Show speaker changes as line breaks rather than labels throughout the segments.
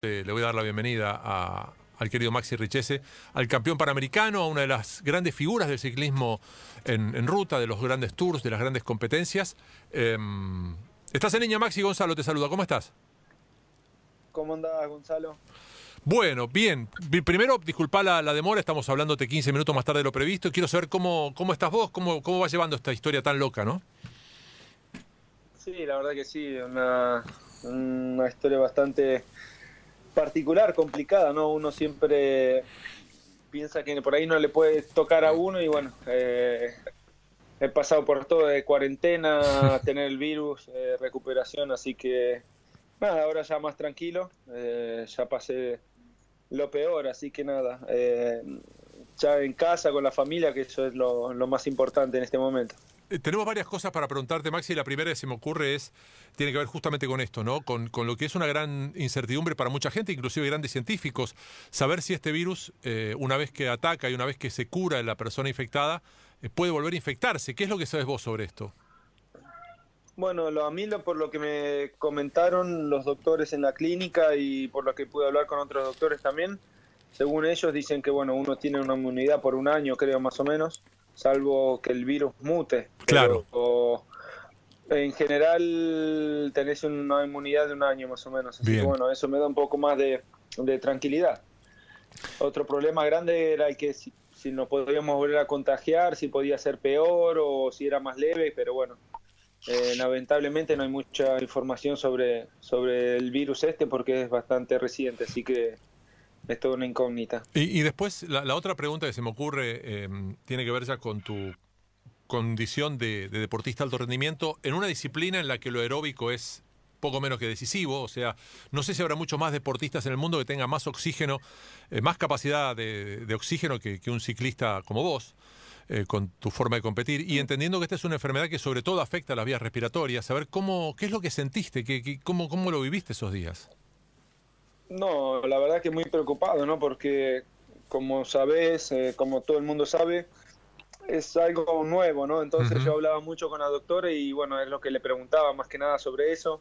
le voy a dar la bienvenida al querido Maxi Richese, al campeón panamericano, a una de las grandes figuras del ciclismo en, ruta, de los grandes tours, de las grandes competencias. Em, estás en línea, Maxi Gonzalo, te saluda. ¿Cómo estás?
¿Cómo andás, Gonzalo?
Bueno, bien. Primero, disculpa la, demora, estamos hablándote 15 minutos más tarde de lo previsto. Quiero saber cómo, cómo estás vos, cómo, cómo vas llevando esta historia tan loca, ¿no?
Sí, la verdad que sí, una, una historia bastante particular, complicada, ¿no? Uno siempre piensa que por ahí no le puede tocar a uno y bueno, eh, he pasado por todo de cuarentena, tener el virus, eh, recuperación, así que nada, ahora ya más tranquilo, eh, ya pasé lo peor, así que nada, ya en casa con la familia, que eso es lo más importante en este momento.
Eh, tenemos varias cosas para preguntarte, Maxi. La primera que se me ocurre es, tiene que ver justamente con esto, ¿no? Con, lo que es una gran incertidumbre para mucha gente, inclusive grandes científicos, saber si este virus, eh, una vez que ataca y una vez que se cura la persona infectada, eh, puede volver a infectarse. ¿Qué es lo que sabes vos sobre esto?
Bueno, lo, a mí por lo que me comentaron los doctores en la clínica y por lo que pude hablar con otros doctores también, según ellos dicen que bueno, uno tiene una inmunidad por un año, creo más o menos salvo que el virus mute.
Claro.
en general tenés una inmunidad de un año más o menos. Así que bueno, eso me da un poco más de, tranquilidad. Otro problema grande era el que si, si nos podíamos volver a contagiar, si podía ser peor o si era más leve, pero bueno, eh, lamentablemente no hay mucha información sobre, sobre el virus este porque es bastante reciente, así que es toda una incógnita.
Y, después, la, otra pregunta que se me ocurre em, tiene que ver ya con tu condición de, deportista alto rendimiento en una disciplina en la que lo aeróbico es poco menos que decisivo, o sea, no sé si habrá muchos más deportistas en el mundo que tengan más oxígeno, eh, más capacidad de, oxígeno que, un ciclista como vos, eh, con tu forma de competir, y entendiendo que esta es una enfermedad que sobre todo afecta a las vías respiratorias, saber cómo, qué es lo que sentiste, qué, cómo, cómo lo viviste esos días.
No, la verdad que muy preocupado, ¿no? Porque como sabes, eh, como todo el mundo sabe, es algo nuevo, ¿no? Entonces yo hablaba mucho con la doctora y bueno, es lo que le preguntaba más que nada sobre eso.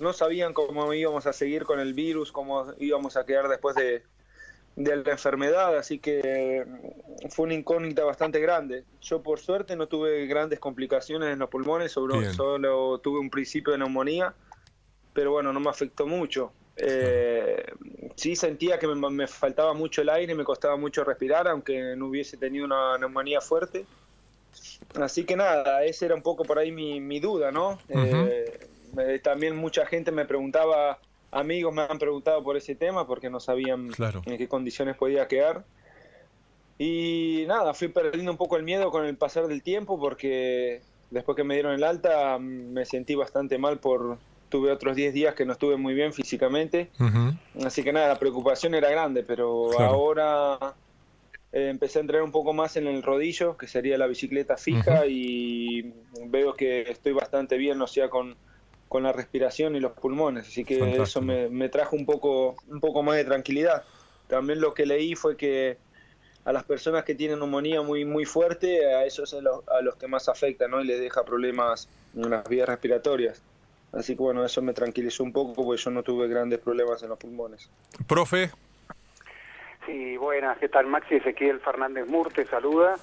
No sabían cómo íbamos a seguir con el virus, cómo íbamos a quedar después de, de la enfermedad, así que fue una incógnita bastante grande. Yo por suerte no tuve grandes complicaciones en los pulmones, solo, solo tuve un principio de neumonía, pero bueno, no me afectó mucho. Eh, sí sentía que me, faltaba mucho el aire, me costaba mucho respirar, aunque no hubiese tenido una neumonía fuerte. Así que nada, esa era un poco por ahí mi, duda, ¿no? Eh, también mucha gente me preguntaba, amigos me han preguntado por ese tema porque no sabían en qué condiciones podía quedar. Y nada, fui perdiendo un poco el miedo con el pasar del tiempo porque después que me dieron el alta me sentí bastante mal por, tuve otros 10 días que no estuve muy bien físicamente, así que nada, la preocupación era grande, pero ahora eh, empecé a entrenar un poco más en el rodillo, que sería la bicicleta fija, y veo que estoy bastante bien, o sea, con, con la respiración y los pulmones, así que eso me, trajo un poco, un poco más de tranquilidad. También lo que leí fue que a las personas que tienen neumonía muy muy fuerte, a esos es a los que más afecta, ¿no? Y les deja problemas en las vías respiratorias. Así que bueno, eso me tranquilizó un poco porque yo no tuve grandes problemas en los pulmones.
Profe.
Sí, buenas, ¿qué tal? Maxi Ezequiel Fernández Mur te saluda.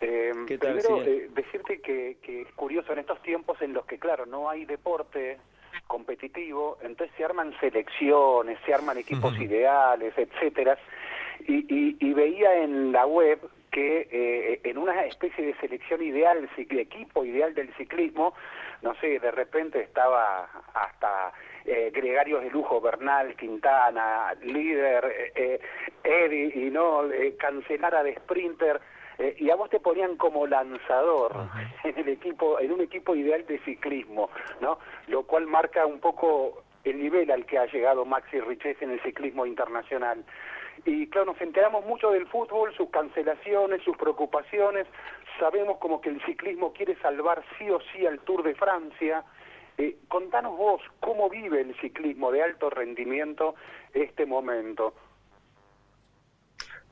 Eh, ¿Qué tal, primero, eh, decirte que, que es curioso en estos tiempos en los que, claro, no hay deporte competitivo, entonces se arman selecciones, se arman equipos ideales, etcétera. Y, y, veía en la web que eh, en una especie de selección ideal, equipo ideal del ciclismo, no sé, de repente estaba hasta eh, Gregarios de Lujo, Bernal, Quintana, líder, eh, eh Eddie, y no, eh, cancelara de Sprinter, eh, y a vos te ponían como lanzador en el equipo, en un equipo ideal de ciclismo, ¿no? Lo cual marca un poco el nivel al que ha llegado Maxi Richez en el ciclismo internacional. Y claro, nos enteramos mucho del fútbol, sus cancelaciones, sus preocupaciones. Sabemos como que el ciclismo quiere salvar sí o sí al Tour de Francia. Eh, contanos vos cómo vive el ciclismo de alto rendimiento este momento.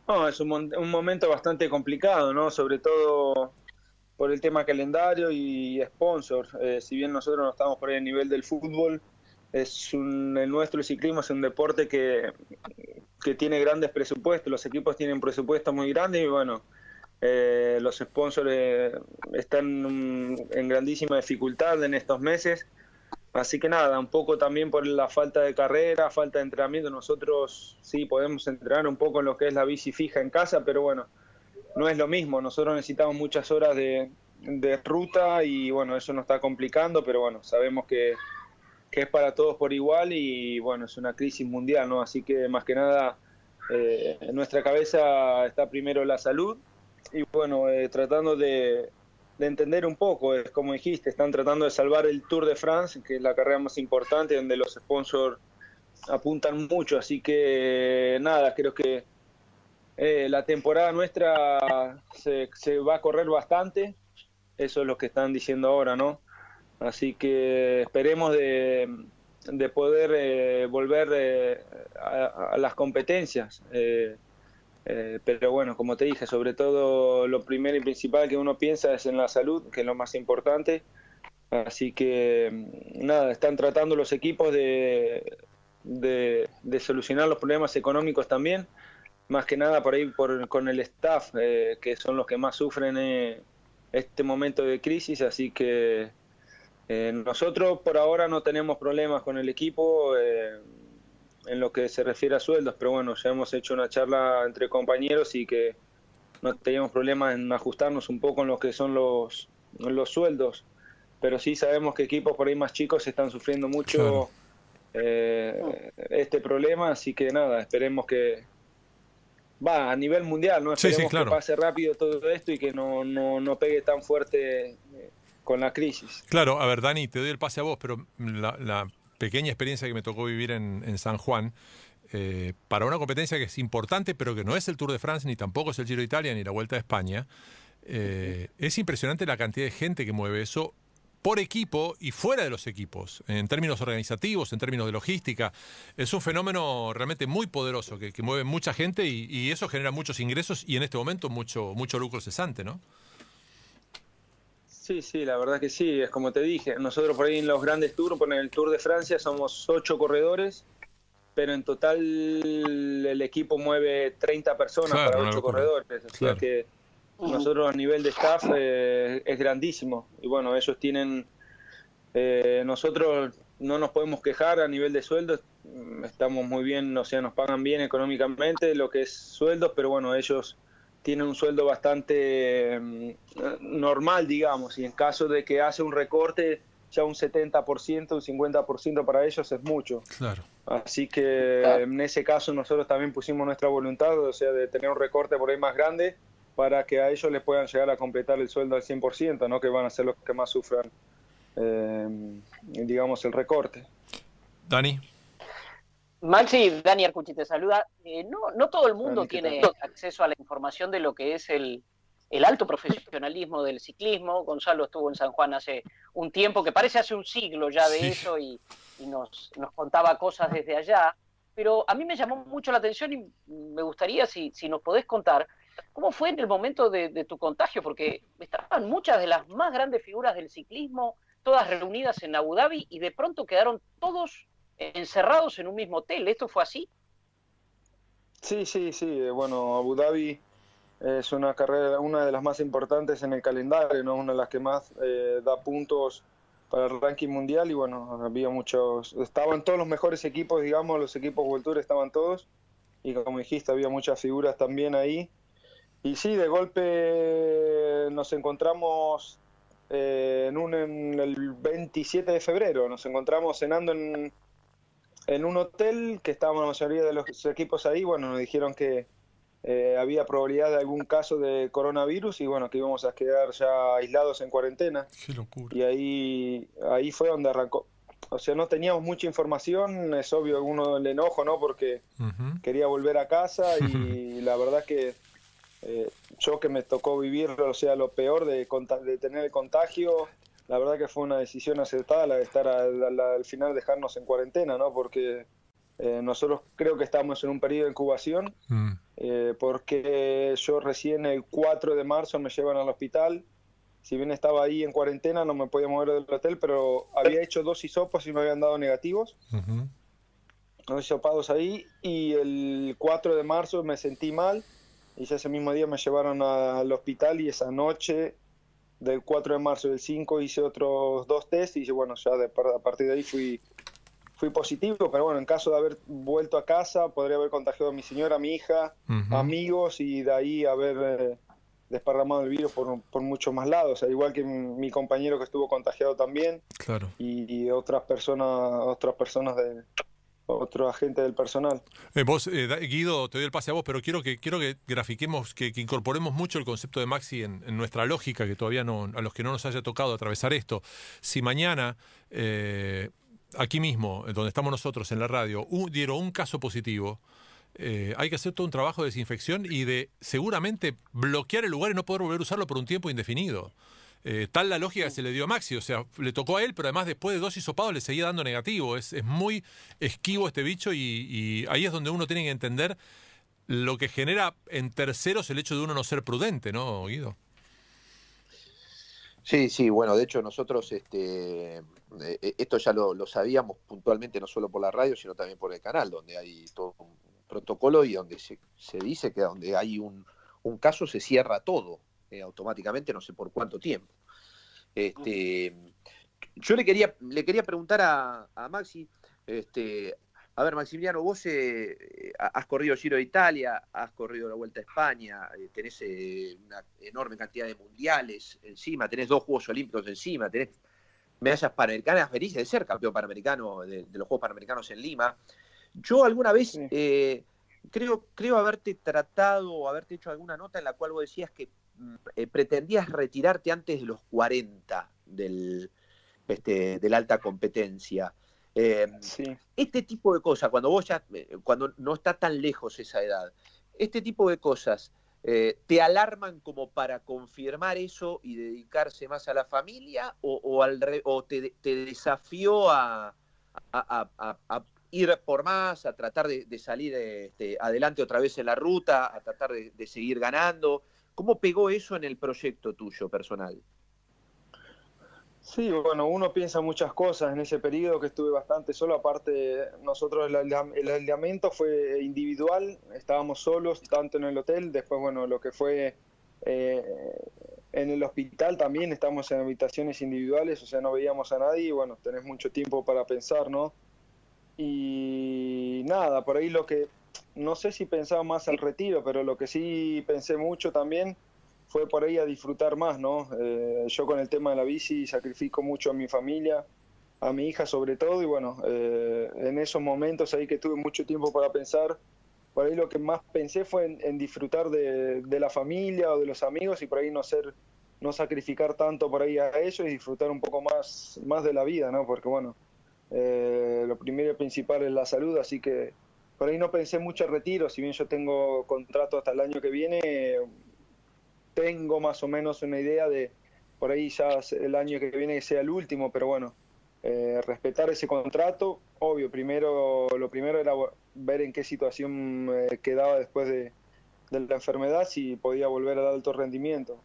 No, es un, un momento bastante complicado, ¿no? Sobre todo por el tema calendario y sponsor. Eh, si bien nosotros no estamos por a nivel del fútbol, es un, el nuestro el ciclismo es un deporte que, que tiene grandes presupuestos, los equipos tienen presupuestos muy grandes y bueno, eh, los sponsors están en grandísima dificultad en estos meses. Así que nada, un poco también por la falta de carrera, falta de entrenamiento. Nosotros sí podemos entrenar un poco en lo que es la bici fija en casa, pero bueno, no es lo mismo. Nosotros necesitamos muchas horas de, de ruta y bueno, eso nos está complicando, pero bueno, sabemos que, que, es para todos por igual y bueno, es una crisis mundial, ¿no? Así que más que nada, eh, en nuestra cabeza está primero la salud y bueno, eh, tratando de, de, entender un poco, es como dijiste, están tratando de salvar el Tour de France, que es la carrera más importante, donde los sponsors apuntan mucho, así que nada, creo que eh, la temporada nuestra se, se, va a correr bastante, eso es lo que están diciendo ahora, ¿no? Así que esperemos de, de poder eh, volver eh, a, a, las competencias. Eh, eh, pero bueno, como te dije, sobre todo lo primero y principal que uno piensa es en la salud, que es lo más importante. Así que mm, nada, están tratando los equipos de, de, solucionar los problemas económicos también, más que nada por ahí por, con el staff, eh, que son los que más sufren este momento de crisis. Así que eh, nosotros por ahora no tenemos problemas con el equipo. Eh, en lo que se refiere a sueldos, pero bueno, ya hemos hecho una charla entre compañeros y que no teníamos problemas en ajustarnos un poco en lo que son los, los sueldos, pero sí sabemos que equipos por ahí más chicos están sufriendo mucho claro. eh, este problema, así que nada, esperemos que va a nivel mundial, ¿no? Esperemos
sí, sí, claro.
que pase rápido todo esto y que no, no, no pegue tan fuerte eh, con la crisis.
Claro, a ver, Dani, te doy el pase a vos, pero la, la pequeña experiencia que me tocó vivir en, en San Juan, eh, para una competencia que es importante, pero que no es el Tour de France, ni tampoco es el Giro de Italia, ni la Vuelta a España, eh, es impresionante la cantidad de gente que mueve eso por equipo y fuera de los equipos, en términos organizativos, en términos de logística. Es un fenómeno realmente muy poderoso que, mueve mucha gente y, y, eso genera muchos ingresos y en este momento mucho, mucho lucro cesante, ¿no?
Sí, sí, la verdad que sí, es como te dije, nosotros por ahí en los grandes tours, en el Tour de Francia somos ocho corredores, pero en total el equipo mueve 30 personas claro, para ocho corredores, o sea claro. que nosotros a nivel de staff eh, es grandísimo y bueno, ellos tienen, eh, nosotros no nos podemos quejar a nivel de sueldos, estamos muy bien, o sea, nos pagan bien económicamente lo que es sueldos, pero bueno, ellos tiene un sueldo bastante eh, normal, digamos, y en caso de que hace un recorte, ya un 70%, un 50% para ellos es mucho.
Claro.
Así que claro. en ese caso nosotros también pusimos nuestra voluntad, o sea, de tener un recorte por ahí más grande para que a ellos les puedan llegar a completar el sueldo al 100%, ¿no? que van a ser los que más sufran, eh, digamos, el recorte.
Dani.
Maxi, Dani Arcuchi te saluda. Eh, no, no todo el mundo Dani, tiene acceso a la información de lo que es el, el, alto profesionalismo del ciclismo. Gonzalo estuvo en San Juan hace un tiempo, que parece hace un siglo ya de sí. eso, y, y nos, nos, contaba cosas desde allá. Pero a mí me llamó mucho la atención y me gustaría si, si nos podés contar cómo fue en el momento de, de tu contagio, porque estaban muchas de las más grandes figuras del ciclismo, todas reunidas en Abu Dhabi, y de pronto quedaron todos encerrados en un mismo hotel. ¿Esto fue así?
Sí, sí, sí. Bueno, Abu Dhabi es una carrera, una de las más importantes en el calendario, ¿no? Una de las que más eh, da puntos para el ranking mundial y bueno, había muchos, estaban todos los mejores equipos, digamos, los equipos World estaban todos y como dijiste, había muchas figuras también ahí. Y sí, de golpe nos encontramos eh, en, un, en el 27 de febrero, nos encontramos cenando en, en un hotel que estábamos la mayoría de los equipos ahí, bueno, nos dijeron que eh, había probabilidad de algún caso de coronavirus y bueno, que íbamos a quedar ya aislados en cuarentena.
Qué locura.
Y ahí, ahí fue donde arrancó. O sea, no teníamos mucha información, es obvio uno el enojo, ¿no? Porque uh -huh. quería volver a casa y la verdad que eh, yo que me tocó vivir, o sea, lo peor de, de tener el contagio, la verdad que fue una decisión acertada la de estar al, al, al final dejarnos en cuarentena, ¿no? Porque eh, nosotros creo que estamos en un periodo de incubación, mm. eh, porque yo recién el 4 de marzo me llevan al hospital si bien estaba ahí en cuarentena, no me podía mover del hotel, pero había hecho dos hisopos y me habían dado negativos. Dos hisopados ahí. Y el 4 de marzo me sentí mal. Y ese mismo día me llevaron al hospital y esa noche del 4 de marzo y del 5 hice otros dos test y bueno, ya de, a partir de ahí fui, fui positivo, pero bueno, en caso de haber vuelto a casa, podría haber contagiado a mi señora, a mi hija, amigos y de ahí haber eh, desparramado el virus por, por muchos más lados, al igual que mi, compañero que estuvo contagiado también.
Claro.
Y, otras personas, otras personas de otro agente del personal.
Eh, vos, eh, Guido, te doy el pase a vos, pero quiero que quiero que grafiquemos, que, incorporemos mucho el concepto de Maxi en, nuestra lógica, que todavía no, a los que no nos haya tocado atravesar esto. Si mañana eh, aquí mismo, donde estamos nosotros en la radio, dieron un caso positivo, eh, hay que hacer todo un trabajo de desinfección y de seguramente bloquear el lugar y no poder volver a usarlo por un tiempo indefinido. Eh, tal la lógica que se le dio a Maxi, o sea, le tocó a él, pero además después de dos hisopados le seguía dando negativo. Es, muy esquivo este bicho y, ahí es donde uno tiene que entender lo que genera en terceros el hecho de uno no ser prudente, ¿no, Guido?
Sí, sí, bueno, de hecho nosotros este, eh, esto ya lo, lo, sabíamos puntualmente no solo por la radio, sino también por el canal, donde hay todo un protocolo y donde se, dice que donde hay un, caso se cierra todo eh, automáticamente, no sé por cuánto tiempo. Este, yo le quería, le quería preguntar a, Maxi, este, a ver, Maximiliano, vos eh, has corrido Giro de Italia, has corrido la Vuelta a España, eh, tenés una enorme cantidad de mundiales encima, tenés dos Juegos Olímpicos encima, tenés medallas panamericanas, venís de ser campeón panamericano de, de los Juegos Panamericanos en Lima. Yo alguna vez eh, creo, creo haberte tratado o haberte hecho alguna nota en la cual vos decías que eh, pretendías retirarte antes de los 40 del, este, de la alta competencia. Em, este tipo de cosas, cuando vos ya, eh, cuando no está tan lejos esa edad, este tipo de cosas te alarman como para confirmar eso y dedicarse más a la familia o, al o te, desafió a, ir por más, a tratar de, salir este, adelante otra vez en la ruta, a tratar de, seguir ganando. ¿Cómo pegó eso en el proyecto tuyo personal?
Sí, bueno, uno piensa muchas cosas en ese periodo que estuve bastante solo, aparte nosotros el, aislamiento fue individual, estábamos solos tanto en el hotel, después bueno, lo que fue eh, en el hospital también estamos en habitaciones individuales, o sea, no veíamos a nadie y bueno, tenés mucho tiempo para pensar, ¿no? Y nada, por ahí lo que, no sé si pensaba más al retiro, pero lo que sí pensé mucho también fue por ahí a disfrutar más, ¿no? Eh, yo con el tema de la bici sacrifico mucho a mi familia, a mi hija sobre todo, y bueno, eh, en esos momentos ahí que tuve mucho tiempo para pensar, por ahí lo que más pensé fue en, disfrutar de, de, la familia o de los amigos y por ahí no ser, no sacrificar tanto por ahí a ellos y disfrutar un poco más, más de la vida, ¿no? Porque bueno, eh, lo primero y principal es la salud, así que por ahí no pensé mucho en retiro, si bien yo tengo contrato hasta el año que viene, tengo más o menos una idea de por ahí ya el año que viene sea el último, pero bueno, eh, respetar ese contrato, obvio, primero lo primero era ver en qué situación eh, quedaba después de, de la enfermedad, si podía volver al alto rendimiento.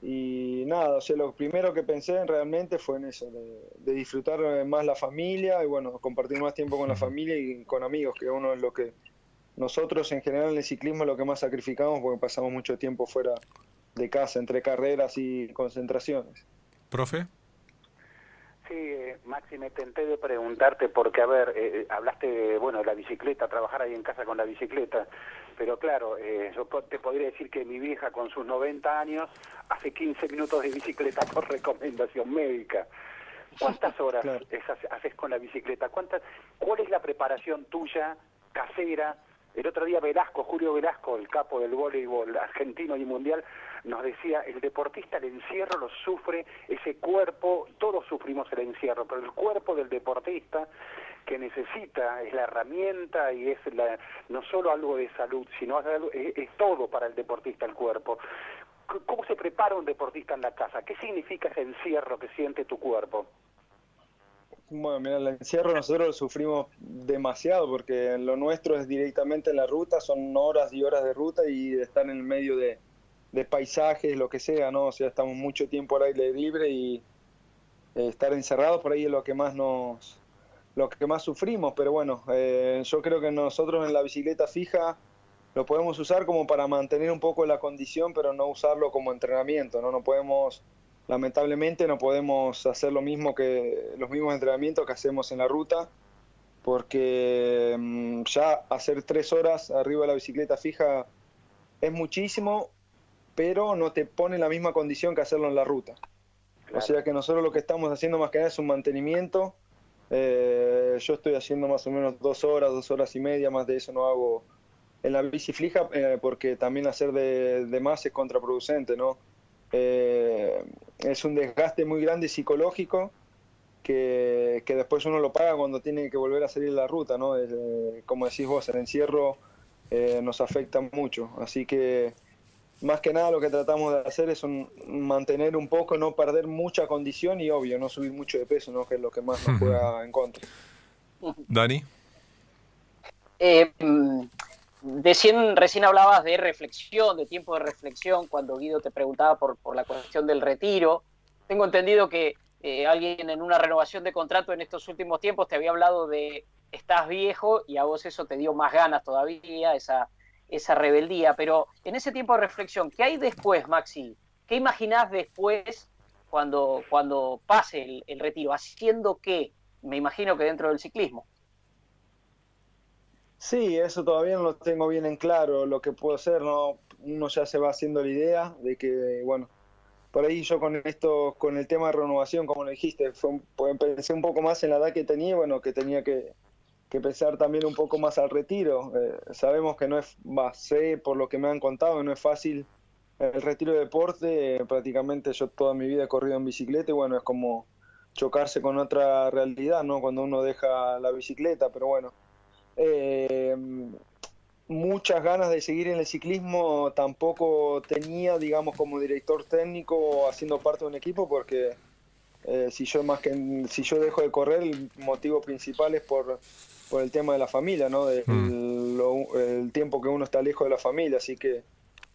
Y nada, o sea, lo primero que pensé realmente fue en eso, de, disfrutar más la familia y bueno, compartir más tiempo con la familia y con amigos, que uno es lo que nosotros en general en el ciclismo es lo que más sacrificamos porque pasamos mucho tiempo fuera de casa, entre carreras y concentraciones.
¿Profe?
Sí, eh, Maxi, me tenté de preguntarte porque, a ver, eh, eh, hablaste de, bueno, la bicicleta, trabajar ahí en casa con la bicicleta, pero claro, yo te podría decir que mi vieja con sus 90 años hace 15 minutos de bicicleta por recomendación médica. ¿Cuántas horas haces con la bicicleta? ¿Cuántas, ¿Cuál es la preparación tuya, casera? El otro día Velasco, Julio Velasco, el capo del voleibol argentino y mundial, nos decía, el deportista el encierro lo sufre, ese cuerpo, todos sufrimos el encierro, pero el cuerpo del deportista que necesita es la herramienta y es la, no solo algo de salud, sino es, es todo para el deportista el cuerpo. ¿Cómo se prepara un deportista en la casa? ¿Qué significa ese encierro que siente tu cuerpo?
Bueno, mira, el encierro nosotros lo sufrimos demasiado porque lo nuestro es directamente en la ruta, son horas y horas de ruta y estar en el medio de, paisajes, lo que sea, ¿no? O sea, estamos mucho tiempo al aire libre y eh, estar encerrados por ahí es lo que más nos lo que más sufrimos, pero bueno, eh, yo creo que nosotros en la bicicleta fija lo podemos usar como para mantener un poco la condición, pero no usarlo como entrenamiento, ¿no? No podemos, lamentablemente, no podemos hacer lo mismo que los mismos entrenamientos que hacemos en la ruta, porque mm, ya hacer tres horas arriba de la bicicleta fija es muchísimo, pero no te pone la misma condición que hacerlo en la ruta. O sea que nosotros lo que estamos haciendo más que nada es un mantenimiento. Eh, yo estoy haciendo más o menos dos horas, dos horas y media, más de eso no hago en la bici fija, eh, porque también hacer de, más es contraproducente, ¿no? Eh, es un desgaste muy grande psicológico que, que, después uno lo paga cuando tiene que volver a salir de la ruta, ¿no? como decís vos, el encierro nos afecta mucho, así que más que nada lo que tratamos de hacer es mantener un poco, no perder mucha condición y obvio, no subir mucho de peso, ¿no? que es lo que más nos juega en contra.
Dani.
Eh, recién hablabas de reflexión, de tiempo de reflexión, cuando Guido te preguntaba por, la cuestión del retiro. Tengo entendido que eh, alguien en una renovación de contrato en estos últimos tiempos te había hablado de estás viejo y a vos eso te dio más ganas todavía, esa rebeldía, pero en ese tiempo de reflexión, ¿qué hay después, Maxi? ¿Qué imaginás después cuando, cuando pase el, retiro? ¿Haciendo qué? Me imagino que dentro del ciclismo.
Sí, eso todavía no lo tengo bien en claro, lo que puedo hacer, ¿no? uno ya se va haciendo la idea de que, bueno, por ahí yo con esto, con el tema de renovación, como lo dijiste, fue pensé un poco más en la edad que tenía, bueno, que tenía que, pensar también un poco más al retiro. Eh, sabemos que no es, sé por lo que me han contado, no es fácil el retiro de deporte. prácticamente yo toda mi vida he corrido en bicicleta y bueno, es como chocarse con otra realidad, ¿no? Cuando uno deja la bicicleta, pero bueno. Eh, muchas ganas de seguir en el ciclismo tampoco tenía, digamos, como director técnico haciendo parte de un equipo porque eh, si yo más que si yo dejo de correr el motivo principal es por por el tema de la familia, ¿no? Mm. el tiempo que uno está lejos de la familia, así que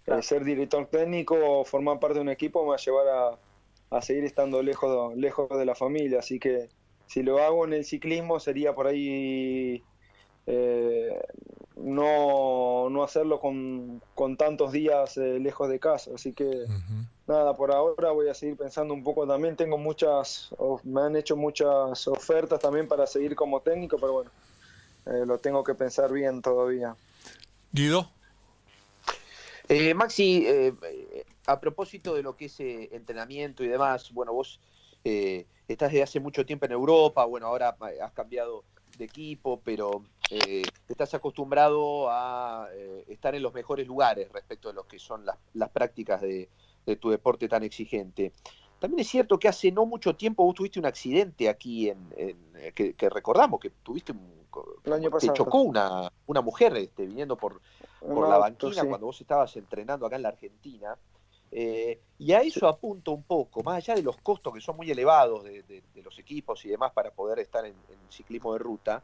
eh, ser director técnico o formar parte de un equipo me va a llevar a, a, seguir estando lejos, lejos de la familia, así que si lo hago en el ciclismo sería por ahí eh, no, no hacerlo con, con tantos días eh, lejos de casa, así que nada, por ahora voy a seguir pensando un poco también, tengo muchas, me han hecho muchas ofertas también para seguir como técnico, pero bueno, eh, lo tengo que pensar bien todavía.
Guido.
Eh, Maxi, eh, a propósito de lo que es entrenamiento y demás, bueno, vos estás desde hace mucho tiempo en Europa, bueno, ahora has cambiado de equipo, pero estás acostumbrado a estar en los mejores lugares respecto de lo que son las, las prácticas de, de, tu deporte tan exigente. También es cierto que hace no mucho tiempo vos tuviste un accidente aquí, en, que, recordamos que tuviste un, te chocó una, una mujer este, viniendo por, por la banquina cuando vos estabas entrenando acá en la Argentina. Eh, y a eso apunto un poco, más allá de los costos que son muy elevados de, los equipos y demás para poder estar en, ciclismo de ruta,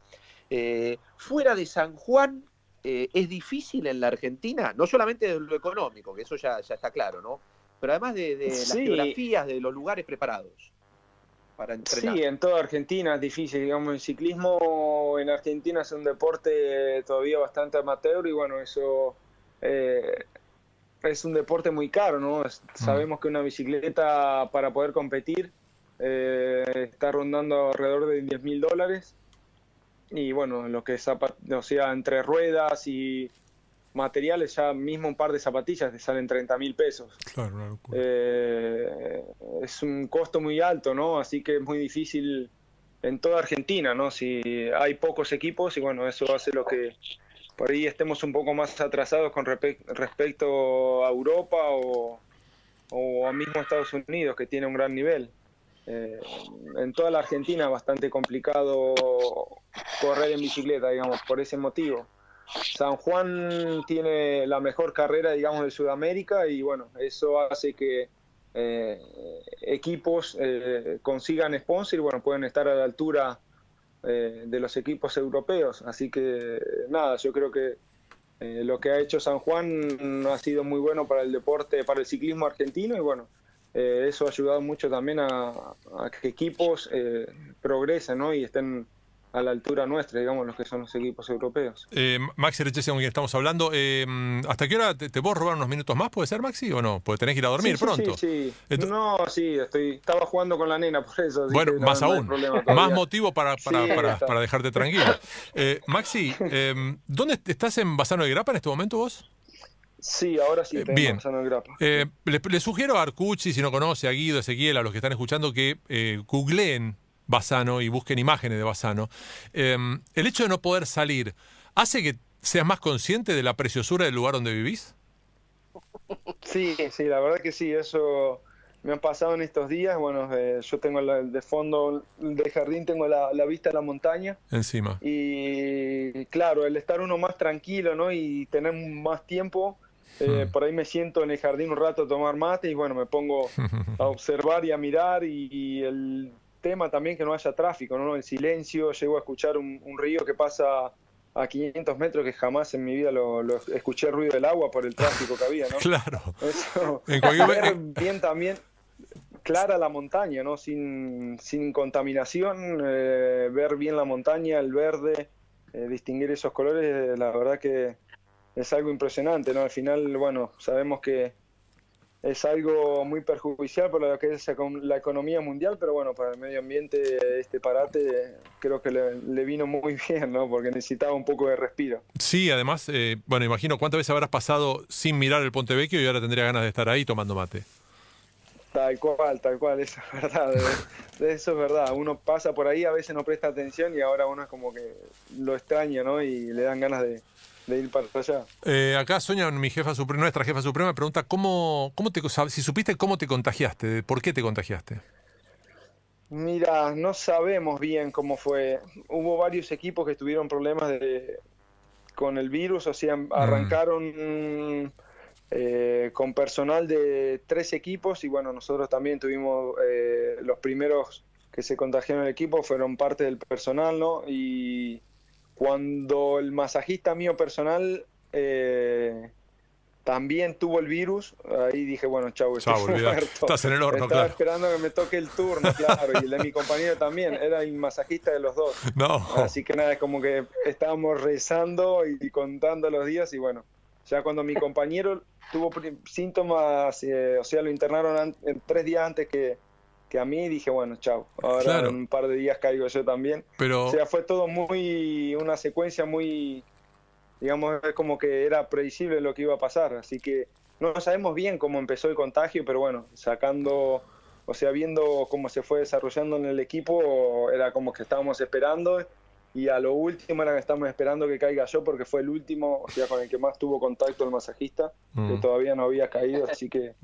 eh, fuera de San Juan eh, es difícil en la Argentina, no solamente de lo económico, que eso ya, ya está claro, ¿no? pero además de, las geografías, de los lugares preparados para entrenar.
Sí, en toda Argentina es difícil, digamos, el ciclismo en Argentina es un deporte todavía bastante amateur y bueno, eso eh, es un deporte muy caro, ¿no? Mm. Sabemos que una bicicleta para poder competir eh, está rondando alrededor de 10 mil dólares y bueno, lo que es, o sea, entre ruedas y materiales, ya mismo un par de zapatillas te salen 30 mil pesos. Claro, eh, es un costo muy alto, ¿no? Así que es muy difícil en toda Argentina, ¿no? Si hay pocos equipos y bueno, eso hace lo que por ahí estemos un poco más atrasados con respecto a Europa o, o a mismo Estados Unidos, que tiene un gran nivel. Eh, en toda la Argentina es bastante complicado correr en bicicleta, digamos, por ese motivo. San Juan tiene la mejor carrera, digamos, de Sudamérica y bueno, eso hace que eh, equipos eh, consigan sponsor y bueno, pueden estar a la altura eh, de los equipos europeos. Así que nada, yo creo que eh, lo que ha hecho San Juan ha sido muy bueno para el deporte, para el ciclismo argentino y bueno, eh, eso ha ayudado mucho también a, que equipos eh, progresen ¿no? y estén a la altura nuestra, digamos, los que son los equipos europeos.
Eh, Maxi Rechese, con quien estamos hablando, eh, ¿hasta qué hora te, puedo robar unos minutos más? ¿Puede ser, Maxi, o no? Porque tenés que ir a dormir pronto.
Sí, no, sí, estoy, estaba jugando con la nena, por eso.
Bueno, más aún. más motivo para, para, para, dejarte tranquilo. Eh, Maxi, em, ¿dónde estás en Basano de Grapa en este momento vos?
Sí, ahora sí.
Eh, bien. Basano de Grapa. le, sugiero a Arcucci, si no conoce, a Guido, a Ezequiel, a los que están escuchando, que googleen Basano y busquen imágenes de Basano, em, ¿el hecho de no poder salir hace que seas más consciente de la preciosura del lugar donde vivís?
Sí, sí, la verdad que sí, eso me ha pasado en estos días. Bueno, eh, yo tengo de fondo del jardín, tengo la, vista a la montaña.
Encima.
Y claro, el estar uno más tranquilo, ¿no? Y tener más tiempo, eh, hmm. por ahí me siento en el jardín un rato a tomar mate y bueno, me pongo a observar y a mirar y el tema también que no haya tráfico, ¿no? El silencio, llego a escuchar un, río que pasa a 500 metros que jamás en mi vida lo, escuché el ruido del agua por el tráfico que había, ¿no?
Claro.
Eso, ver bien también clara la montaña, ¿no? Sin, sin contaminación, eh, ver bien la montaña, el verde, eh, distinguir esos colores, la verdad que es algo impresionante, ¿no? Al final, bueno, sabemos que es algo muy perjudicial para lo que es la economía mundial, pero bueno, para el medio ambiente este parate creo que le, vino muy bien, ¿no? Porque necesitaba un poco de respiro.
Sí, además, eh, bueno, imagino cuántas veces habrás pasado sin mirar el Ponte Vecchio y ahora tendría ganas de estar ahí tomando mate.
Tal cual, tal cual, eso es verdad, eso es verdad. Uno pasa por ahí, a veces no presta atención y ahora uno es como que lo extraña, ¿no? Y le dan ganas de, de ir para allá.
Eh, acá Sonia, mi jefa suprema, nuestra jefa suprema, pregunta cómo, cómo te, si supiste cómo te contagiaste, por qué te contagiaste.
Mira, no sabemos bien cómo fue. Hubo varios equipos que tuvieron problemas de, con el virus, o sea, mm. arrancaron eh, con personal de tres equipos y bueno, nosotros también tuvimos eh, los primeros que se contagiaron el equipo, fueron parte del personal, ¿no? Y cuando el masajista mío personal eh, también tuvo el virus, ahí dije, bueno, chau,
estoy muerto. Estás en el horno,
Estaba esperando que me toque el turno, claro, y el de mi compañero también, era el masajista de los dos.
No.
Así que nada, es como que estábamos rezando y, contando los días y bueno, ya cuando mi compañero tuvo síntomas, eh, o sea, lo internaron tres días antes que, que a mí dije, bueno, chao, ahora en un par de días caigo yo también.
Pero...
O sea, fue todo muy, una secuencia muy, digamos, como que era predecible lo que iba a pasar, así que no sabemos bien cómo empezó el contagio, pero bueno, sacando, o sea, viendo cómo se fue desarrollando en el equipo, era como que estábamos esperando y a lo último era que estamos esperando que caiga yo porque fue el último, o sea, con el que más tuvo contacto el masajista, que mm. todavía no había caído, así que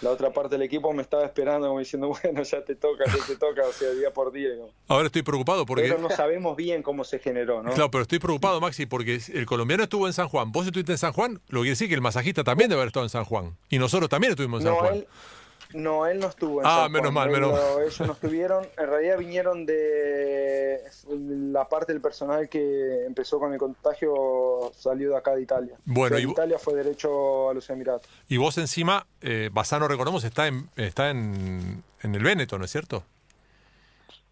la otra parte del equipo me estaba esperando como diciendo, bueno, ya te toca, ya te toca, o sea, día por día.
Ahora estoy preocupado porque...
Pero no sabemos bien cómo se generó, ¿no?
Claro, pero estoy preocupado, Maxi, porque el colombiano estuvo en San Juan, vos estuviste en San Juan, lo que quiere decir que el masajista también debe haber estado en San Juan, y nosotros también estuvimos en San Juan.
No, él no estuvo en
Ah, menos mal, menos
mal. Ellos no estuvieron. En realidad vinieron de la parte del personal que empezó con el contagio, salió de acá de Italia.
Bueno,
y Italia fue derecho a los Emiratos.
Y vos encima, eh, Basano, recordemos, está en, está en, en el Véneto, ¿no es cierto?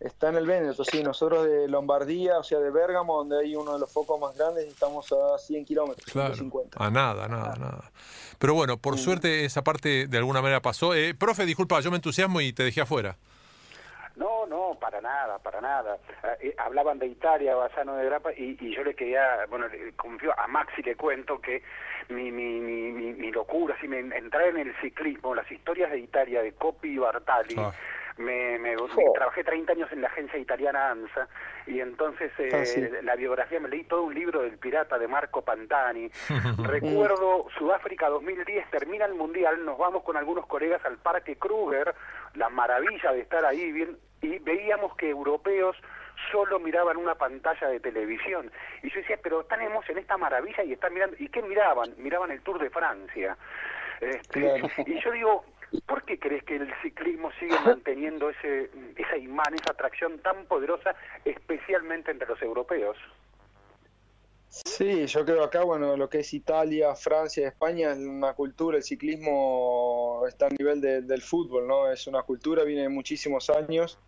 Está en el Véneto, sí. Nosotros de Lombardía, o sea, de Bérgamo, donde hay uno de los focos más grandes, estamos a 100 kilómetros,
claro, A nada, nada, nada. Pero bueno, por suerte esa parte de alguna manera pasó. Eh, profe, disculpa, yo me entusiasmo y te dejé afuera.
No, no, para nada, para nada. Eh, hablaban de Italia, Basano de Grapa, y, yo le quería, bueno, confío a Maxi le cuento que mi, mi, mi, mi, locura, si me entrar en el ciclismo, las historias de Italia, de Coppi y Bartali, ah. Me, me, trabajé 30 años en la agencia italiana ANSA y entonces eh, ah, la biografía, me leí todo un libro del pirata de Marco Pantani. Recuerdo Sudáfrica 2010, termina el Mundial, nos vamos con algunos colegas al Parque Kruger, la maravilla de estar ahí bien, y veíamos que europeos solo miraban una pantalla de televisión. Y yo decía, pero están en esta maravilla y están mirando. ¿Y qué miraban? Miraban el Tour de Francia. Este, y yo digo, ¿Por qué crees que el ciclismo sigue manteniendo ese, esa imán, esa atracción tan poderosa, especialmente entre los europeos?
Sí, yo creo acá, bueno, lo que es Italia, Francia, España, es una cultura, el ciclismo está a nivel del fútbol, ¿no? Es una cultura, viene de muchísimos años.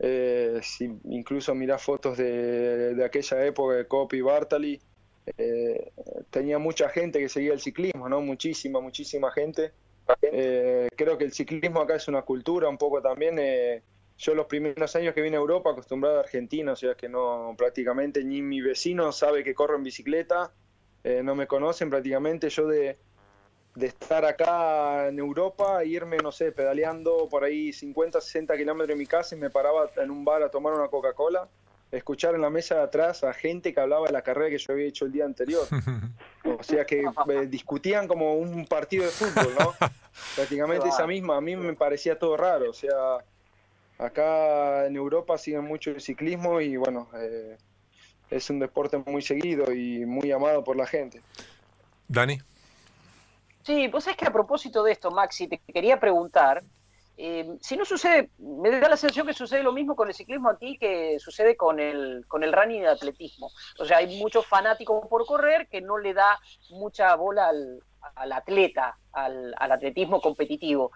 Eh, si incluso mirás fotos de, aquella época de Coppi y Bartali, eh, tenía mucha gente que seguía el ciclismo, ¿no? Muchísima, muchísima gente. Eh, creo que el ciclismo acá es una cultura un poco también. Eh, yo los primeros años que vine a Europa, acostumbrado a Argentina, o sea que no prácticamente ni mi vecino sabe que corro en bicicleta, eh, no me conocen prácticamente. Yo de, de estar acá en Europa, irme, no sé, pedaleando por ahí 50, 60 kilómetros de mi casa y me paraba en un bar a tomar una Coca-Cola escuchar en la mesa de atrás a gente que hablaba de la carrera que yo había hecho el día anterior. O sea que eh, discutían como un partido de fútbol, ¿no? Prácticamente esa misma, a mí me parecía todo raro. O sea, acá en Europa siguen mucho el ciclismo y bueno, eh, es un deporte muy seguido y muy amado por la gente.
Dani.
Sí, pues es que a propósito de esto, Maxi, te quería preguntar eh, si no sucede, me da la sensación que sucede lo mismo con el ciclismo aquí que sucede con el, con el running y el atletismo. O sea, hay muchos fanáticos por correr que no le da mucha bola al, al atleta, al, al, atletismo competitivo.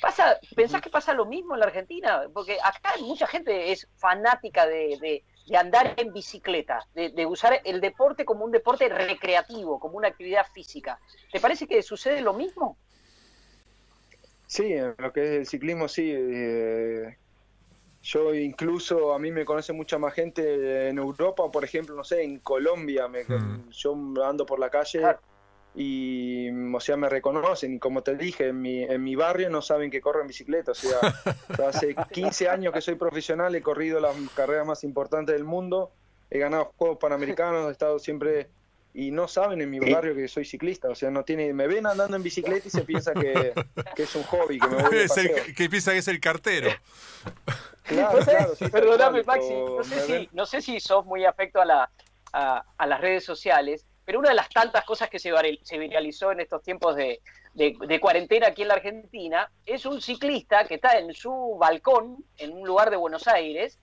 Pasa, ¿Pensás que pasa lo mismo en la Argentina? Porque acá mucha gente es fanática de, de, de andar en bicicleta, de, de, usar el deporte como un deporte recreativo, como una actividad física. ¿Te parece que sucede lo mismo?
Sí, en lo que es el ciclismo, sí. Eh, yo incluso, a mí me conoce mucha más gente en Europa, por ejemplo, no sé, en Colombia, me, mm. yo ando por la calle y, o sea, me reconocen. Y como te dije, en mi, en mi barrio no saben que corro en bicicleta. O sea, hace 15 años que soy profesional, he corrido las carreras más importantes del mundo, he ganado Juegos Panamericanos, he estado siempre y no saben en mi barrio que soy ciclista, o sea, no tiene, me ven andando en bicicleta y se piensa que, es un hobby, que me voy
que piensa que es el cartero.
Claro, claro, Perdóname, Maxi, no sé, si, no sé si sos muy afecto a, la, a, las redes sociales, pero una de las tantas cosas que se, se viralizó en estos tiempos de, de, cuarentena aquí en la Argentina es un ciclista que está en su balcón, en un lugar de Buenos Aires,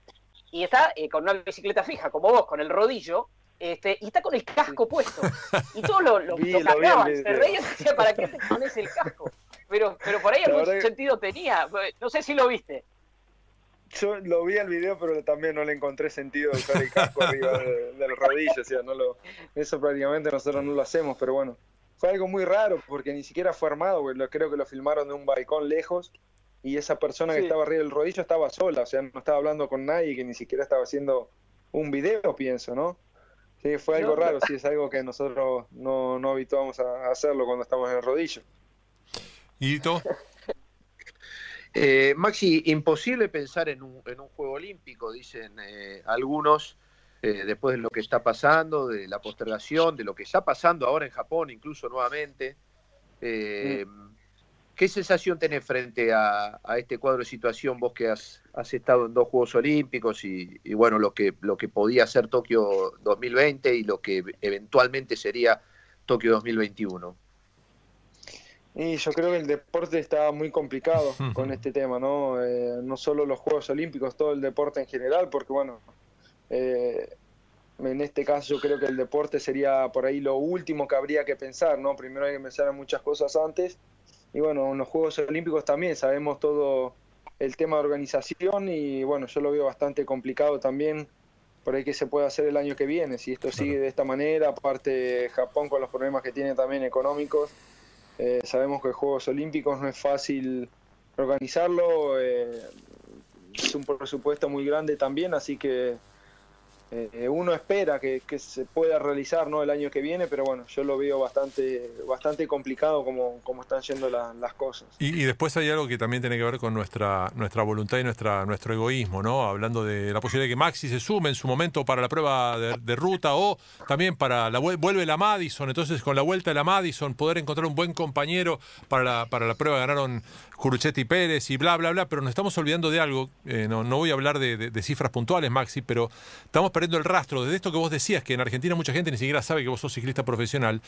y está eh, con una bicicleta fija, como vos, con el rodillo, este, y está con el casco puesto. Y todos lo, lo, se reían decían, ¿para qué te pones el casco? Pero, pero por ahí algún sentido tenía. No sé si lo viste.
Yo lo vi el video, pero también no le encontré sentido usar el casco arriba del rodillo. O sea, no lo, eso prácticamente nosotros no lo hacemos, pero bueno. Fue algo muy raro porque ni siquiera fue armado, creo que lo filmaron de un balcón lejos y esa persona que estaba arriba del rodillo estaba sola, o sea, no estaba hablando con nadie que ni siquiera estaba haciendo un video, pienso, ¿no? Sí, fue algo raro, sí, es algo que nosotros no, no habituamos a hacerlo cuando estamos en el rodillo.
¿Y tú?
Eh, Maxi, imposible pensar en un, en un juego olímpico, dicen eh, algunos, eh, después de lo que está pasando, de la postergación, de lo que está pasando ahora en Japón, incluso nuevamente. Mm. ¿Qué sensación tenés frente a, este cuadro de situación vos que has, estado en dos Juegos Olímpicos y, bueno, lo que, lo que podía ser Tokio 2020 y lo que eventualmente sería Tokio 2021?
Y yo creo que el deporte está muy complicado con este tema, ¿no? Eh, no solo los Juegos Olímpicos, todo el deporte en general, porque bueno, eh, en este caso yo creo que el deporte sería por ahí lo último que habría que pensar, ¿no? Primero hay que pensar en muchas cosas antes y bueno, en los Juegos Olímpicos también sabemos todo el tema de organización y bueno, yo lo veo bastante complicado también por ahí que se puede hacer el año que viene. Si esto sigue de esta manera, aparte Japón con los problemas que tiene también económicos, eh, sabemos que Juegos Olímpicos no es fácil organizarlo, eh, es un presupuesto muy grande también, así que eh, uno espera que, se pueda realizar ¿no? el año que viene, pero bueno, yo lo veo bastante, bastante complicado como, como están yendo las cosas.
Y, después hay algo que también tiene que ver con nuestra, nuestra voluntad y nuestra, nuestro egoísmo, ¿no? Hablando de la posibilidad de que Maxi se sume en su momento para la prueba de, ruta o también para la vuelve la Madison, entonces con la vuelta de la Madison poder encontrar un buen compañero para la, para la prueba ganaron Curuchetti Pérez y bla, bla, bla, pero nos estamos olvidando de algo, eh, no, no voy a hablar de, de cifras puntuales, Maxi, pero estamos perdiendo el rastro de esto que vos decías, que en Argentina mucha gente ni siquiera sabe que vos sos ciclista profesional,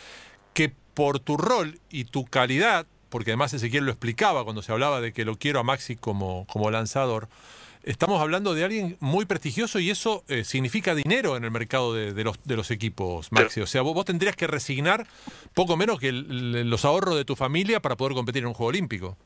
que por tu rol y tu calidad, porque además Ezequiel lo explicaba cuando se hablaba de que lo quiero a Maxi como, como lanzador, estamos hablando de alguien muy prestigioso y eso eh, significa dinero en el mercado de, los, de los equipos, Maxi. O sea, vos, tendrías que resignar poco menos que los ahorros de tu familia para poder competir en un Juego Olímpico.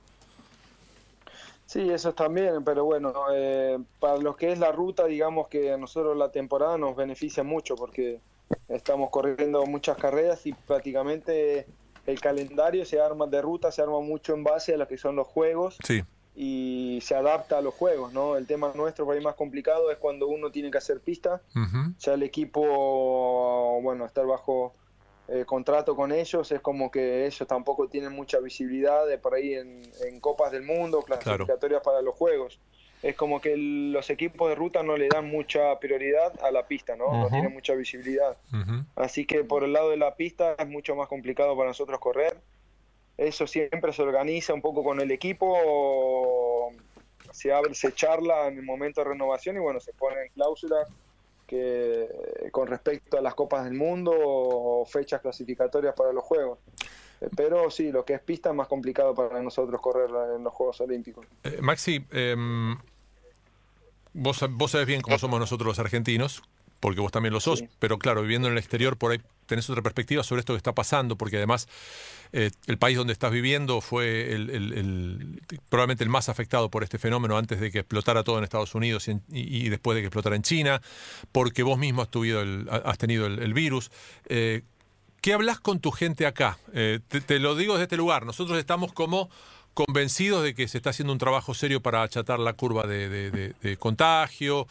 Sí, eso también, pero bueno, eh, para lo que es la ruta, digamos que a nosotros la temporada nos beneficia mucho porque estamos corriendo muchas carreras y prácticamente el calendario se arma de ruta, se arma mucho en base a lo que son los juegos.
Sí
y se adapta a los juegos, ¿no? El tema nuestro por ahí más complicado es cuando uno tiene que hacer pista, ya el equipo, bueno, estar bajo eh, contrato con ellos es como que ellos tampoco tienen mucha visibilidad de por ahí en, Copas del Mundo, clasificatorias para los juegos. Es como que los equipos de ruta no le dan mucha prioridad a la pista, ¿no? No tienen mucha visibilidad. Así que por el lado de la pista es mucho más complicado para nosotros correr eso siempre se organiza un poco con el equipo, se abre, se charla en el momento de renovación y bueno, se ponen cláusulas que con respecto a las copas del mundo o fechas clasificatorias para los juegos. Eh, pero sí, lo que es pista es más complicado para nosotros correr en los Juegos Olímpicos.
Eh, Maxi, em, vos, vos sabés bien cómo somos nosotros los argentinos, porque vos también lo sos, pero claro, viviendo en el exterior por ahí tenés otra perspectiva sobre esto que está pasando, porque además eh, el país donde estás viviendo fue el, probablemente el más afectado por este fenómeno antes de que explotara todo en Estados Unidos y, después de que explotara en China, porque vos mismo has, tenido el, virus. Eh, ¿Qué hablas con tu gente acá? Eh, te, lo digo desde este lugar, nosotros estamos como convencidos de que se está haciendo un trabajo serio para achatar la curva de contagio,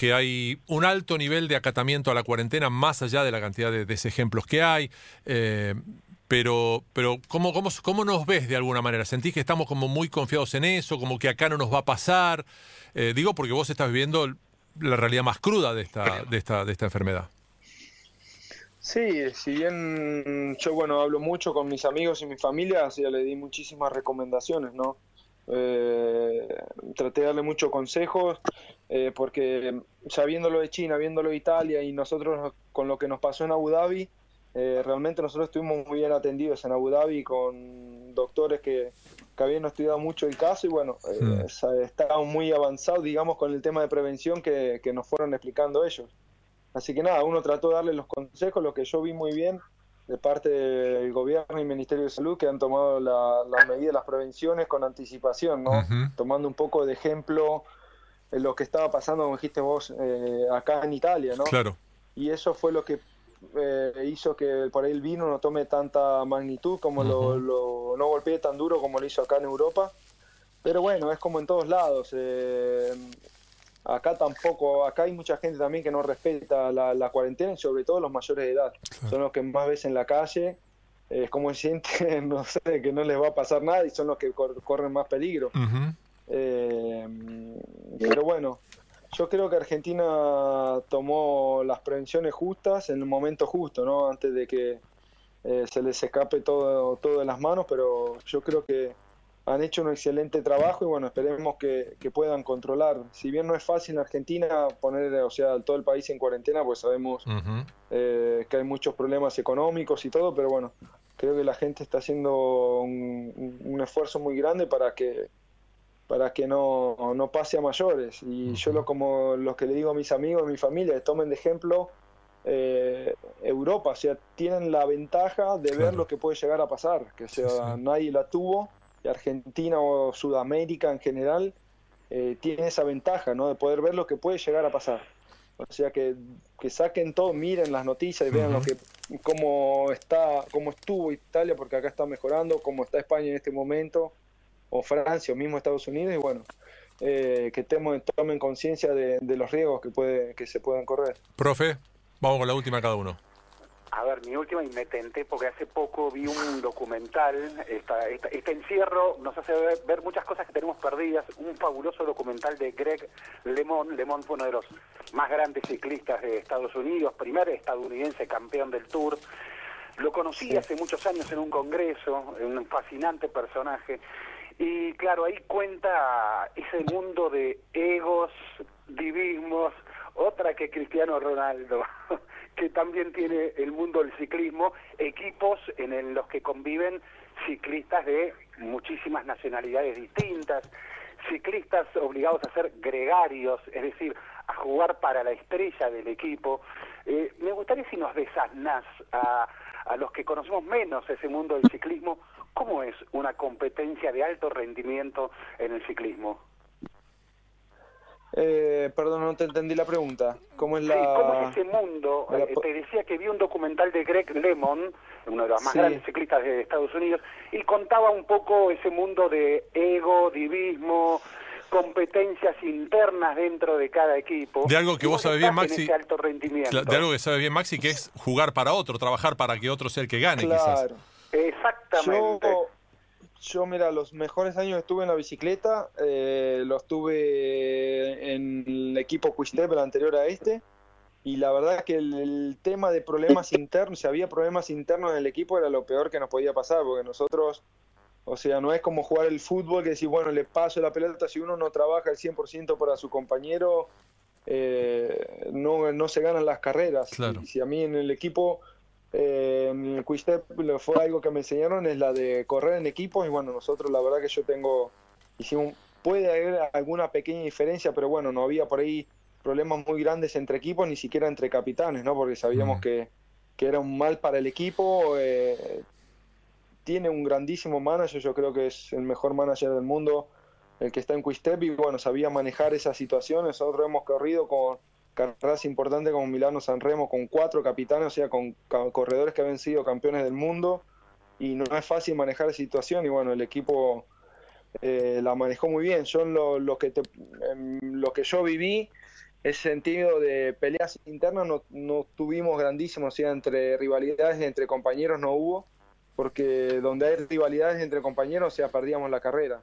que hay un alto nivel de acatamiento a la cuarentena, más allá de la cantidad de desejemplos que hay. Eh, pero, pero ¿cómo, cómo, cómo nos ves de alguna manera? ¿Sentís que estamos como muy confiados en eso, como que acá no nos va a pasar? Eh, digo porque vos estás viviendo la realidad más cruda de esta, de esta, de esta enfermedad.
Sí, si bien yo bueno hablo mucho con mis amigos y mi familia, así le di muchísimas recomendaciones, ¿no? Eh, traté de darle muchos consejos, eh, porque sabiéndolo de China, viéndolo de Italia y nosotros con lo que nos pasó en Abu Dhabi, eh, realmente nosotros estuvimos muy bien atendidos en Abu Dhabi con doctores que, que habían estudiado mucho el caso y bueno, eh, estaban muy avanzados, digamos, con el tema de prevención que, que nos fueron explicando ellos. Así que nada, uno trató de darle los consejos, lo que yo vi muy bien de parte del gobierno y Ministerio de Salud que han tomado las medidas, las prevenciones con anticipación, ¿no? Tomando un poco de ejemplo lo que estaba pasando, como dijiste vos, eh, acá en Italia, ¿no?
Claro.
Y eso fue lo que eh, hizo que por ahí el vino no tome tanta magnitud, como lo, no golpee tan duro como lo hizo acá en Europa. Pero bueno, es como en todos lados. Eh, Acá tampoco, acá hay mucha gente también que no respeta la, cuarentena, sobre todo los mayores de edad. Son los que más ves en la calle, es como sienten, no sé, que no les va a pasar nada y son los que corren más peligro. Eh, pero bueno, yo creo que Argentina tomó las prevenciones justas en el momento justo, ¿no? Antes de que eh, se les escape todo, todo de las manos, pero yo creo que han hecho un excelente trabajo y bueno, esperemos que, puedan controlar. Si bien no es fácil en Argentina poner, o sea, todo el país en cuarentena, pues sabemos eh, que hay muchos problemas económicos y todo, pero bueno, creo que la gente está haciendo un, esfuerzo muy grande para que para que no, no pase a mayores. Y yo lo como los que le digo a mis amigos, a mi familia, tomen de ejemplo eh, Europa, o sea, tienen la ventaja de ver lo que puede llegar a pasar, que sea, nadie la tuvo Argentina o Sudamérica en general eh, tiene esa ventaja, ¿no? De poder ver lo que puede llegar a pasar. O sea que, que saquen todo, miren las noticias y vean lo que cómo está, cómo estuvo Italia, porque acá está mejorando, cómo está España en este momento, o Francia, o mismo Estados Unidos, y bueno, eh, que tomen conciencia de, de, los riesgos que puede, que se puedan correr.
Profe, vamos con la última cada uno.
A ver, mi última y me tenté porque hace poco vi un documental, este encierro nos hace ver, muchas cosas que tenemos perdidas, un fabuloso documental de Greg LeMond, LeMond fue uno de los más grandes ciclistas de Estados Unidos, primer estadounidense campeón del Tour, lo conocí hace muchos años en un congreso, un fascinante personaje, y claro, ahí cuenta ese mundo de egos, divismos, otra que Cristiano Ronaldo. que también tiene el mundo del ciclismo, equipos en los que conviven ciclistas de muchísimas nacionalidades distintas, ciclistas obligados a ser gregarios, es decir, a jugar para la estrella del equipo. Eh, me gustaría si nos desasnás a, a los que conocemos menos ese mundo del ciclismo, ¿cómo es una competencia de alto rendimiento en el ciclismo?
Eh, perdón, no te entendí la pregunta. ¿Cómo es, la...
¿cómo es ese mundo? Eh, te decía que vi un documental de Greg Lemon, uno de los más grandes ciclistas de Estados Unidos, y contaba un poco ese mundo de ego, divismo, competencias internas dentro de cada equipo.
De algo que vos sabes bien, Maxi.
Alto rendimiento.
De algo que sabes bien, Maxi, que es jugar para otro, trabajar para que otro sea el que gane, claro.
Exactamente.
Yo, mira, los mejores años estuve en la bicicleta, eh, los tuve en el equipo Quistep, el anterior a este, y la verdad es que el, tema de problemas internos, si había problemas internos en el equipo, era lo peor que nos podía pasar, porque nosotros, o sea, no es como jugar el fútbol que decir, bueno, le paso la pelota, si uno no trabaja el 100% para su compañero, eh, no, no se ganan las carreras.
Claro.
si a mí en el equipo eh, en el Step fue algo que me enseñaron, es la de correr en equipos y bueno, nosotros la verdad que yo tengo, hicimos, puede haber alguna pequeña diferencia, pero bueno, no había por ahí problemas muy grandes entre equipos, ni siquiera entre capitanes, ¿no? Porque sabíamos mm. que, que, era un mal para el equipo. Eh, tiene un grandísimo manager, yo creo que es el mejor manager del mundo, el que está en Quistep y bueno, sabía manejar esas situaciones. Nosotros hemos corrido con carreras importantes como Milano Sanremo con cuatro capitanes, o sea, con corredores que habían sido campeones del mundo y no es fácil manejar la situación y bueno, el equipo eh, la manejó muy bien. Yo lo, lo que lo que yo viví, ese sentido de peleas internas no, no tuvimos grandísimos, o sea, entre rivalidades entre compañeros no hubo, porque donde hay rivalidades entre compañeros, o sea, perdíamos la carrera.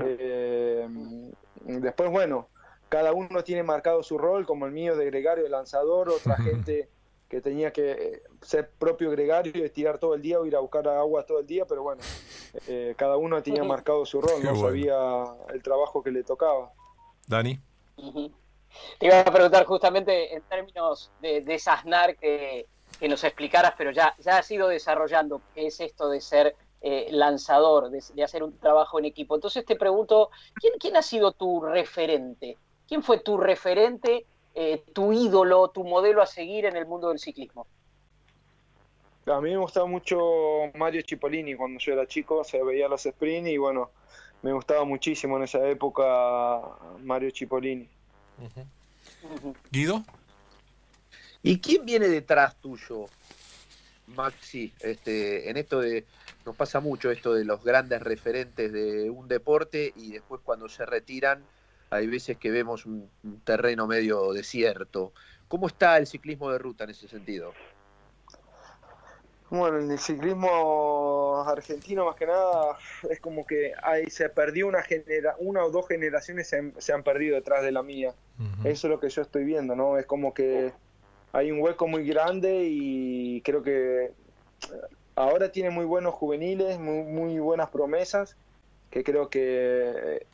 Eh, después, bueno, cada uno tiene marcado su rol, como el mío de gregario de lanzador, otra gente que tenía que ser propio gregario y estirar todo el día o ir a buscar agua todo el día, pero bueno, eh, cada uno tenía marcado su rol, no sabía el trabajo que le tocaba.
Dani.
Te iba a preguntar justamente en términos de, de Sasnar que, que, nos explicaras, pero ya, ya has ido desarrollando qué es esto de ser eh, lanzador, de, de, hacer un trabajo en equipo. Entonces te pregunto, ¿quién, quién ha sido tu referente? ¿Quién fue tu referente, eh, tu ídolo, tu modelo a seguir en el mundo del ciclismo?
A mí me gustaba mucho Mario Cipollini cuando yo era chico, se veía los sprints y bueno, me gustaba muchísimo en esa época Mario Cipollini.
¿Guido?
¿Y quién viene detrás tuyo, Maxi? Este, en esto de, nos pasa mucho esto de los grandes referentes de un deporte y después cuando se retiran hay veces que vemos un, terreno medio desierto. ¿Cómo está el ciclismo de ruta en ese sentido?
Bueno, en el ciclismo argentino más que nada es como que ahí se perdió una genera, una o dos generaciones se, han perdido detrás de la mía. Eso es lo que yo estoy viendo, ¿no? Es como que hay un hueco muy grande y creo que ahora tiene muy buenos juveniles, muy, muy buenas promesas, que creo que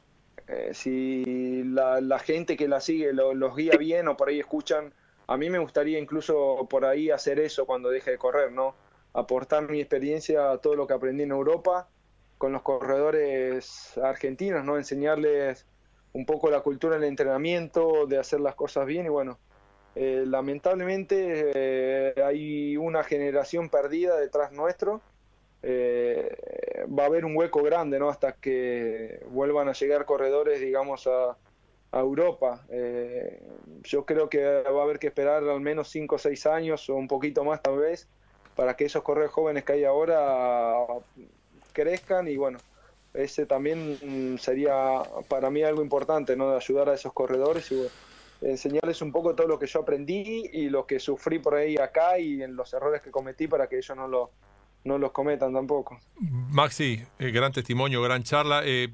eh, si la, gente que la sigue los guía bien o por ahí escuchan, a mí me gustaría incluso por ahí hacer eso cuando deje de correr, ¿no? Aportar mi experiencia a todo lo que aprendí en Europa con los corredores argentinos, ¿no? Enseñarles un poco la cultura del entrenamiento, de hacer las cosas bien y bueno, eh, lamentablemente eh, hay una generación perdida detrás nuestro eh, va a haber un hueco grande, ¿no? Hasta que vuelvan a llegar corredores, digamos, a, Europa. Eh, yo creo que va a haber que esperar al menos 5 o 6 años o un poquito más tal vez para que esos corredores jóvenes que hay ahora crezcan y bueno, ese también sería para mí algo importante, ¿no? De ayudar a esos corredores y enseñarles un poco todo lo que yo aprendí y lo que sufrí por ahí acá y en los errores que cometí para que ellos no lo no los cometan tampoco.
Maxi, eh, gran testimonio, gran charla. Eh,